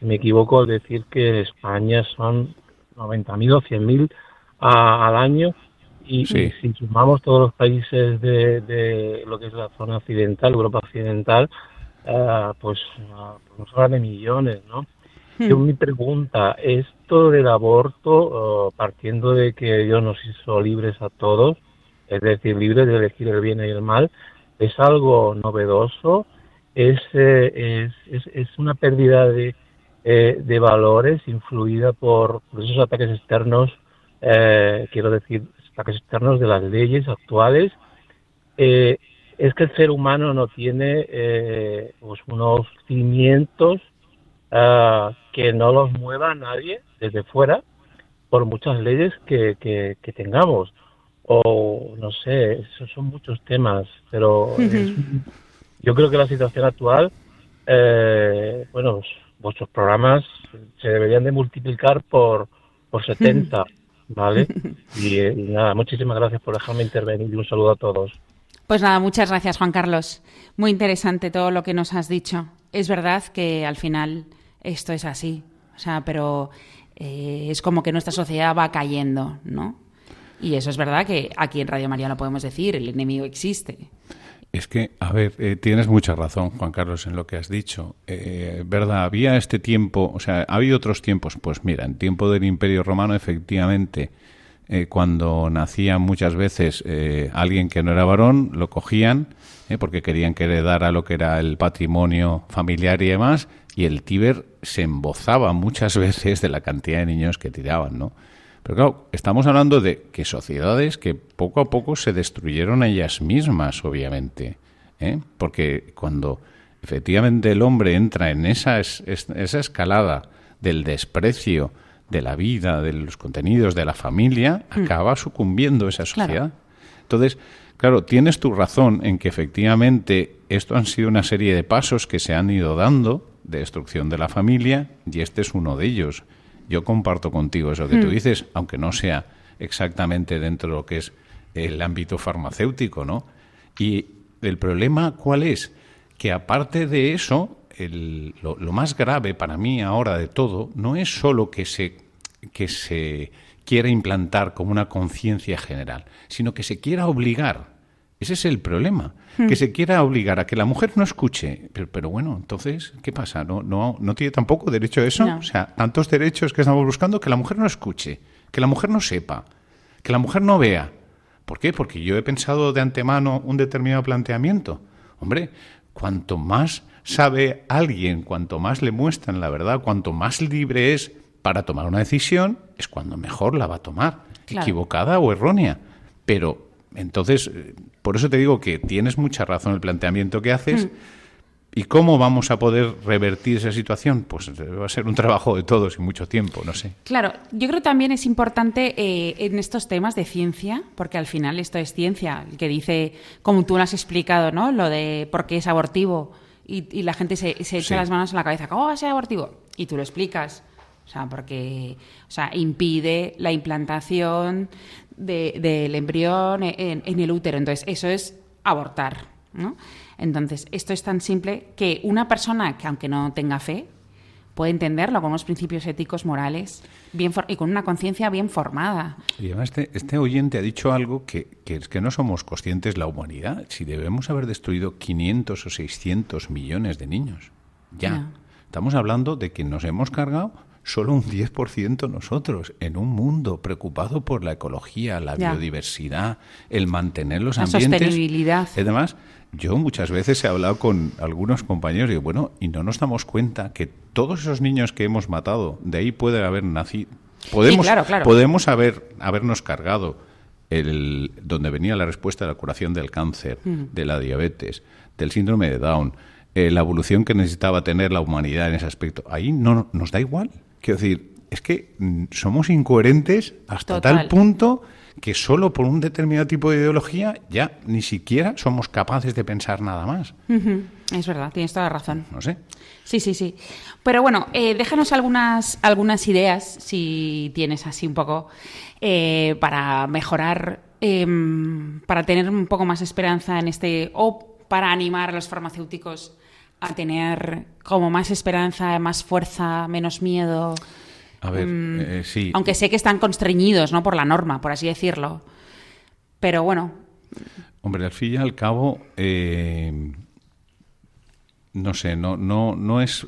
me equivoco al decir que en España son 90.000 o 100.000 al año y, si sumamos todos los países de, lo que es la zona occidental, Europa occidental, uh, pues nos habla de millones, ¿no? Hmm. Yo mi pregunta, esto del aborto, partiendo de que Dios nos hizo libres a todos, es decir, libres de elegir el bien y el mal, es algo novedoso, es, eh, es, es una pérdida de, eh, de valores influida por, esos ataques externos, eh, quiero decir, ataques externos de las leyes actuales, eh, es que el ser humano no tiene pues unos cimientos que no los mueva nadie desde fuera por muchas leyes que, que, tengamos. O no sé, son muchos temas, pero yo creo que la situación actual, bueno, vuestros programas se deberían de multiplicar por, por <laughs> 70, ¿vale? <laughs> Y, nada, muchísimas gracias por dejarme intervenir y un saludo a todos. Pues nada, muchas gracias Juan Carlos. Muy interesante todo lo que nos has dicho. Es verdad que al final esto es así, o sea, pero eh, es como que nuestra sociedad va cayendo, ¿no? Y eso es verdad que aquí en Radio María lo podemos decir, el enemigo existe. Es que, a ver, eh, tienes mucha razón, Juan Carlos, en lo que has dicho. Eh, ¿Verdad? Había este tiempo, o sea, ha habido otros tiempos. Pues mira, en tiempo del Imperio Romano, efectivamente, eh, cuando nacía muchas veces alguien que no era varón, lo cogían, porque querían que heredara lo que era el patrimonio familiar y demás, y el Tíber se embozaba muchas <laughs> veces de la cantidad de niños que tiraban, ¿no? Pero claro, estamos hablando de que sociedades que poco a poco se destruyeron ellas mismas, obviamente. ¿eh? Porque cuando efectivamente el hombre entra en esa, esa escalada del desprecio de la vida, de los contenidos, de la familia, hmm. acaba sucumbiendo esa sociedad. Entonces, claro, tienes tu razón en que efectivamente esto han sido una serie de pasos que se han ido dando de destrucción de la familia y este es uno de ellos. Yo comparto contigo eso que tú hmm. dices, aunque no sea exactamente dentro de lo que es el ámbito farmacéutico, ¿no? Y el problema, ¿cuál es? Que aparte de eso, lo, más grave para mí ahora de todo no es solo que se que se quiera implantar como una conciencia general, sino que se quiera obligar. Ese es el problema, hmm. que se quiera obligar a que la mujer no escuche. Pero, bueno, entonces, ¿qué pasa? ¿No, no, no tiene tampoco derecho a eso? O sea, tantos derechos que estamos buscando que la mujer no escuche, que la mujer no sepa, que la mujer no vea. ¿Por qué? Porque yo he pensado de antemano un determinado planteamiento. Hombre, cuanto más sabe alguien, cuanto más le muestran la verdad, cuanto más libre es para tomar una decisión, es cuando mejor la va a tomar, equivocada o errónea. Pero entonces, eh, por eso te digo que tienes mucha razón en el planteamiento que haces. Mm. ¿Y cómo vamos a poder revertir esa situación? Pues va a ser un trabajo de todos y mucho tiempo, no sé. Claro, yo creo también es importante eh, en estos temas de ciencia, porque al final esto es ciencia, el que dice, como tú lo has explicado, ¿no? Lo de por qué es abortivo y, la gente se, echa las manos en la cabeza, ¿cómo va a ser abortivo? Y tú lo explicas. O sea, porque o sea, impide la implantación del embrión en, en el útero. Entonces, eso es abortar, ¿no? Entonces, esto es tan simple que una persona que, aunque no tenga fe, puede entenderlo con unos principios éticos morales bien y con una conciencia bien formada. Y además este, este oyente ha dicho algo que, que, es que no somos conscientes la humanidad. Si debemos haber destruido 500 o 600 millones de niños. Ya. Estamos hablando de que nos hemos cargado solo un 10% nosotros, en un mundo preocupado por la ecología, la biodiversidad, el mantener los la ambientes. sostenibilidad. Además, yo muchas veces he hablado con algunos compañeros y digo, bueno, y no nos damos cuenta que todos esos niños que hemos matado, de ahí puede haber nacido. Podemos, podemos haber, habernos cargado el, donde venía la respuesta de la curación del cáncer, de la diabetes, del síndrome de Down, eh, la evolución que necesitaba tener la humanidad en ese aspecto. Ahí no nos da igual. Quiero decir, es que mm, somos incoherentes hasta tal punto que solo por un determinado tipo de ideología ya ni siquiera somos capaces de pensar nada más. Es verdad, tienes toda la razón. No sé. Sí, sí, sí. Pero bueno, eh, déjanos algunas, algunas ideas, si tienes así un poco, eh, para mejorar, em, para tener un poco más esperanza en este, o para animar a los farmacéuticos a tener como más esperanza, más fuerza, menos miedo? A ver, mm, eh, sí. Aunque sé que están constreñidos, ¿no? Por la norma, por así decirlo. Pero bueno. Hombre, al fin y al cabo, eh, no sé, no, no, no es.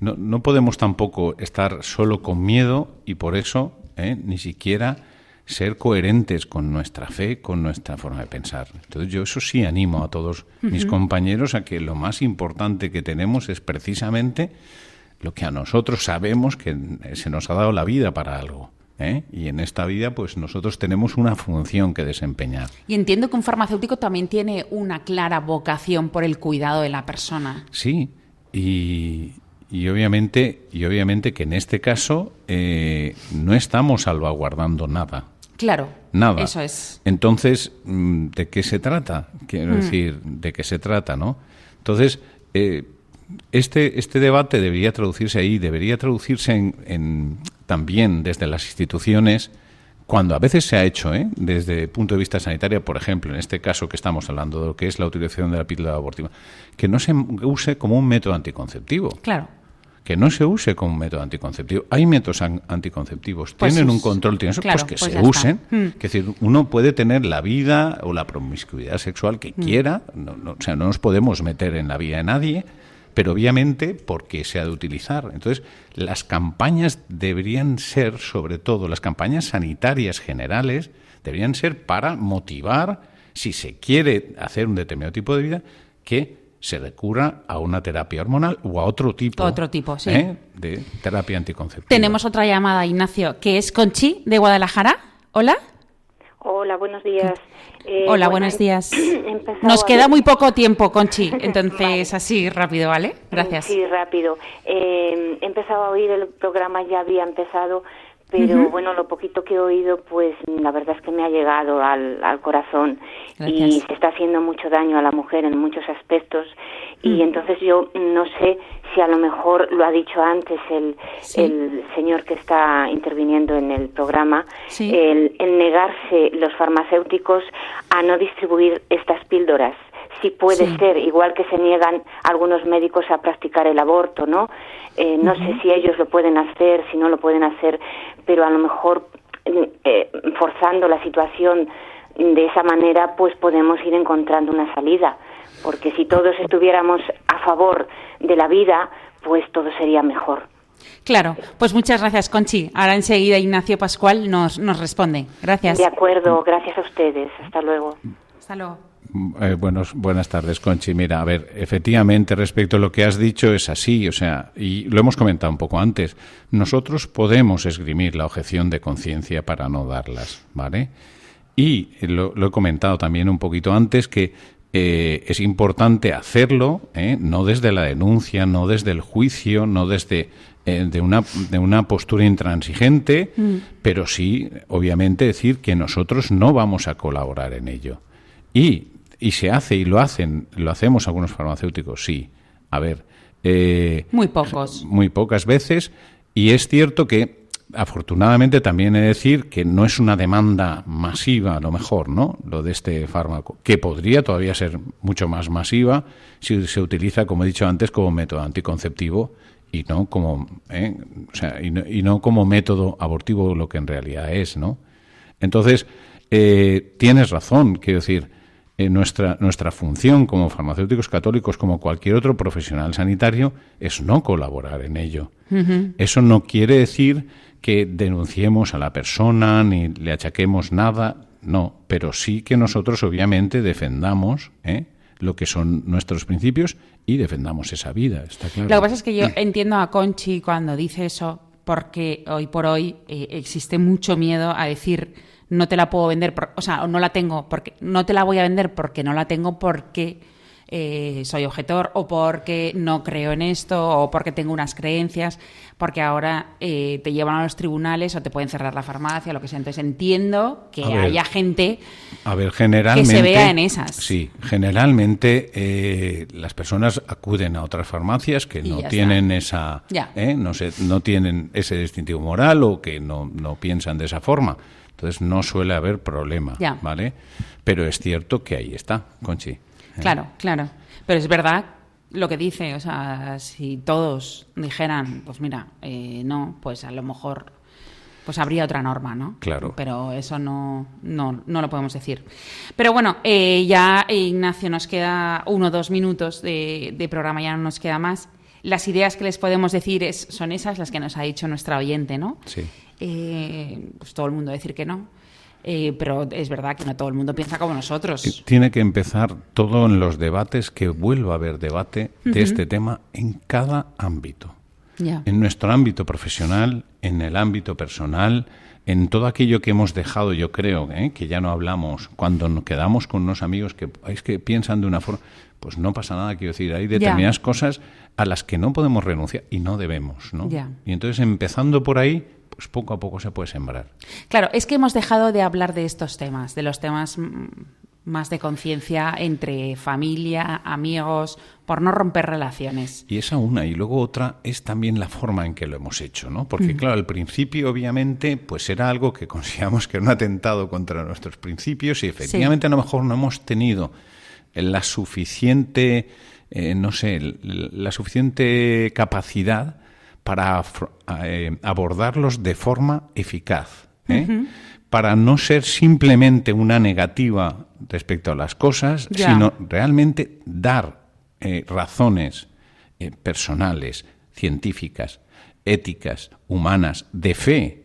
No, no, podemos tampoco estar solo con miedo y por eso eh, ni siquiera ser coherentes con nuestra fe, con nuestra forma de pensar. Entonces yo eso sí animo a todos mis compañeros a que lo más importante que tenemos es precisamente lo que a nosotros sabemos que se nos ha dado la vida para algo. ¿eh? Y en esta vida, pues nosotros tenemos una función que desempeñar. Y entiendo que un farmacéutico también tiene una clara vocación por el cuidado de la persona. Sí, y, y obviamente, y obviamente que en este caso eh, no estamos salvaguardando nada. Claro. Nada. Eso es. Entonces, mm, ¿de qué se trata? Quiero mm. decir, ¿de qué se trata, no? Entonces, eh, este, este debate debería traducirse ahí, debería traducirse en, también desde las instituciones, cuando a veces se ha hecho, ¿eh? desde el punto de vista sanitario, por ejemplo, en este caso que estamos hablando de lo que es la utilización de la píldora abortiva, que no se use como un método anticonceptivo. Claro que no se use como método anticonceptivo. Hay métodos anticonceptivos, pues tienen un control, tienen pues que pues se usen. Mm. Es decir, uno puede tener la vida o la promiscuidad sexual que mm. quiera, no, o sea, no nos podemos meter en la vida de nadie, pero obviamente porque se ha de utilizar. Entonces, las campañas deberían ser, sobre todo, las campañas sanitarias generales, deberían ser para motivar, si se quiere hacer un determinado tipo de vida, que se recurra a una terapia hormonal o a otro tipo, otro tipo sí. ¿eh? de terapia anticonceptiva. Tenemos otra llamada, Ignacio, que es Conchi, de Guadalajara. Hola. Hola, buenos días. Eh, Hola, buenos días. <clears throat> Nos queda muy poco tiempo, Conchi, <laughs> entonces así rápido, ¿vale? Gracias. Sí, rápido. Eh, he empezado a oír el programa, ya había empezado, pero bueno, lo poquito que he oído, pues la verdad es que me ha llegado al, al corazón. Y se está haciendo mucho daño a la mujer en muchos aspectos. Y entonces yo no sé si a lo mejor lo ha dicho antes el, el señor que está interviniendo en el programa, el, el negarse los farmacéuticos a no distribuir estas píldoras si puede ser, igual que se niegan algunos médicos a practicar el aborto, ¿no? Eh, no sé si ellos lo pueden hacer, si no lo pueden hacer, pero a lo mejor eh, forzando la situación de esa manera, pues podemos ir encontrando una salida. Porque si todos estuviéramos a favor de la vida, pues todo sería mejor. Claro, pues muchas gracias, Conchi. Ahora enseguida Ignacio Pascual nos, nos responde. Gracias. De acuerdo, gracias a ustedes. Hasta luego. Hasta luego. Eh, buenos, buenas tardes, Conchi. Mira, a ver, efectivamente, respecto a lo que has dicho, es así, o sea, y lo hemos comentado un poco antes. Nosotros podemos esgrimir la objeción de conciencia para no darlas, ¿vale? Y lo, he comentado también un poquito antes que eh, es importante hacerlo, ¿eh? no desde la denuncia, no desde el juicio, no desde de, una, de una postura intransigente, mm. pero sí, obviamente, decir que nosotros no vamos a colaborar en ello. Y y se hace y lo hacen, lo hacemos algunos farmacéuticos, sí. A ver. Eh, muy pocos. Muy pocas veces. Y es cierto que, afortunadamente, también he de decir que no es una demanda masiva, a lo mejor, ¿no? Lo de este fármaco, que podría todavía ser mucho más masiva si se utiliza, como he dicho antes, como método anticonceptivo y no como, ¿eh? o sea, y, no, y no como método abortivo, lo que en realidad es, ¿no? Entonces, eh, tienes razón, quiero decir, eh, nuestra, nuestra función como farmacéuticos católicos, como cualquier otro profesional sanitario, es no colaborar en ello. Eso no quiere decir que denunciemos a la persona ni le achaquemos nada, no, pero sí que nosotros obviamente defendamos ¿eh? lo que son nuestros principios y defendamos esa vida, está claro. Lo que pasa es que yo <clears throat> entiendo a Conchi cuando dice eso, porque hoy por hoy eh, existe mucho miedo a decir no te la puedo vender, o sea, no la tengo, porque no te la voy a vender porque no la tengo porque eh, soy objetor o porque no creo en esto o porque tengo unas creencias, porque ahora eh, te llevan a los tribunales o te pueden cerrar la farmacia, lo que sea. Entonces entiendo que haya gente a ver, generalmente, que se vea en esas. Sí, generalmente eh, las personas acuden a otras farmacias que no tienen esa, no, no tienen ese distintivo moral o que no, no piensan de esa forma. Entonces no suele haber problema, ¿vale? Pero es cierto que ahí está, Conchi. ¿eh? Claro, claro. Pero es verdad lo que dice, o sea, si todos dijeran, pues mira, eh, no, pues a lo mejor pues habría otra norma, ¿no? Claro. Pero eso no, no, no lo podemos decir. Pero bueno, eh, ya Ignacio nos queda uno o dos minutos de, de, programa, ya no nos queda más. Las ideas que les podemos decir es, son esas, las que nos ha dicho nuestra oyente, ¿no? Sí eh, pues todo el mundo decir que no. Eh, pero es verdad que no todo el mundo piensa como nosotros. Tiene que empezar todo en los debates, que vuelva a haber debate de este tema en cada ámbito. En nuestro ámbito profesional, en el ámbito personal, en todo aquello que hemos dejado, yo creo, ¿eh? que ya no hablamos, cuando nos quedamos con unos amigos que, es que piensan de una forma, pues no pasa nada, quiero decir, hay determinadas cosas a las que no podemos renunciar y no debemos, ¿no? Y entonces, empezando por ahí, pues poco a poco se puede sembrar. Claro, es que hemos dejado de hablar de estos temas, de los temas más de conciencia entre familia, amigos, por no romper relaciones. Y esa una. Y luego otra es también la forma en que lo hemos hecho, ¿no? Porque, claro, al principio, obviamente, pues era algo que <laughs> consideramos que era un atentado contra nuestros principios y efectivamente a lo mejor no hemos tenido la suficiente, eh, no sé, la suficiente capacidad para eh, abordarlos de forma eficaz, ¿eh? para no ser simplemente una negativa respecto a las cosas, sino realmente dar eh, razones personales, científicas, éticas, humanas, de fe,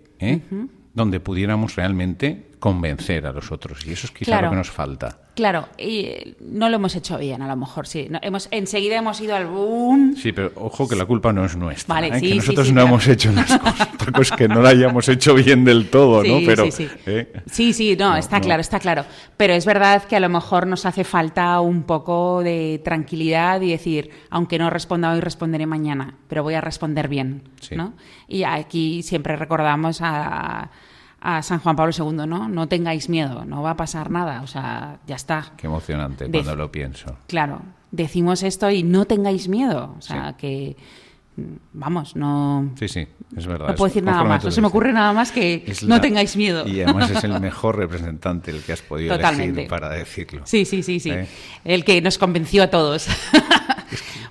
donde pudiéramos realmente convencer a los otros. Y eso es quizá lo que nos falta. Claro, y eh, no lo hemos hecho bien, a lo mejor, sí. hemos, enseguida hemos ido al boom. Sí, pero ojo que la culpa no es nuestra. Vale, ¿eh? que nosotros no hemos hecho <laughs> las cosas. que no la hayamos hecho bien del todo, ¿no? Pero, sí, sí. ¿eh? sí, sí, no, está claro, está claro. Pero es verdad que a lo mejor nos hace falta un poco de tranquilidad y decir, aunque no responda hoy, responderé mañana, pero voy a responder bien, ¿no? Y aquí siempre recordamos a a San Juan Pablo II, ¿no? No tengáis miedo, no va a pasar nada, o sea, ya está. Qué emocionante cuando lo pienso. Claro, decimos esto y no tengáis miedo, o sea, que vamos, no. Sí, sí, es verdad. No puedo decir nada más, no se me ocurre nada más que no tengáis miedo. Y además es el <laughs> mejor representante el que has podido elegir para decirlo. Sí, sí, sí, sí. ¿Eh? El que nos convenció a todos. <laughs>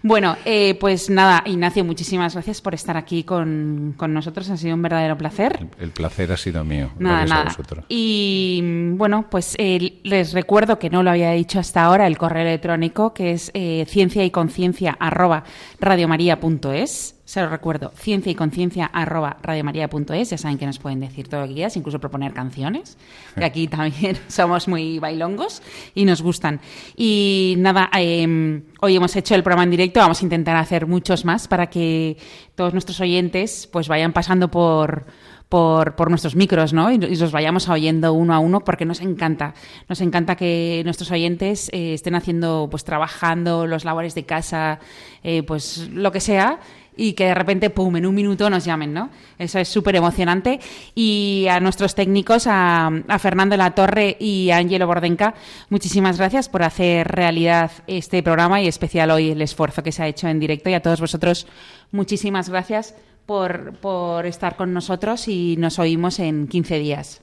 Bueno, eh, pues nada, Ignacio, muchísimas gracias por estar aquí con, nosotros. Ha sido un verdadero placer. El, placer ha sido mío. Nada, gracias A vosotros. Y bueno, pues eh, les recuerdo que no lo había dicho hasta ahora, el correo electrónico que es eh, ciencia y conciencia arroba radiomaria.es se lo recuerdo, ciencia y conciencia arroba radiomaria.es. Ya saben que nos pueden decir todo lo que quieras, incluso proponer canciones, que aquí <laughs> también <laughs> somos muy bailongos y nos gustan. Y nada, em, hoy hemos hecho el programa en directo, vamos a intentar hacer muchos más para que todos nuestros oyentes pues vayan pasando por por, nuestros micros, ¿no? Y, los vayamos oyendo uno a uno porque nos encanta. Nos encanta que nuestros oyentes eh, estén haciendo, pues trabajando los labores de casa, eh, pues lo que sea, y que de repente, pum, en un minuto nos llamen, ¿no? Eso es súper emocionante. Y a nuestros técnicos, a, Fernando La Torre y a Angelo Bordenca, muchísimas gracias por hacer realidad este programa y especial hoy el esfuerzo que se ha hecho en directo. Y a todos vosotros, muchísimas gracias por, por estar con nosotros y nos oímos en 15 días.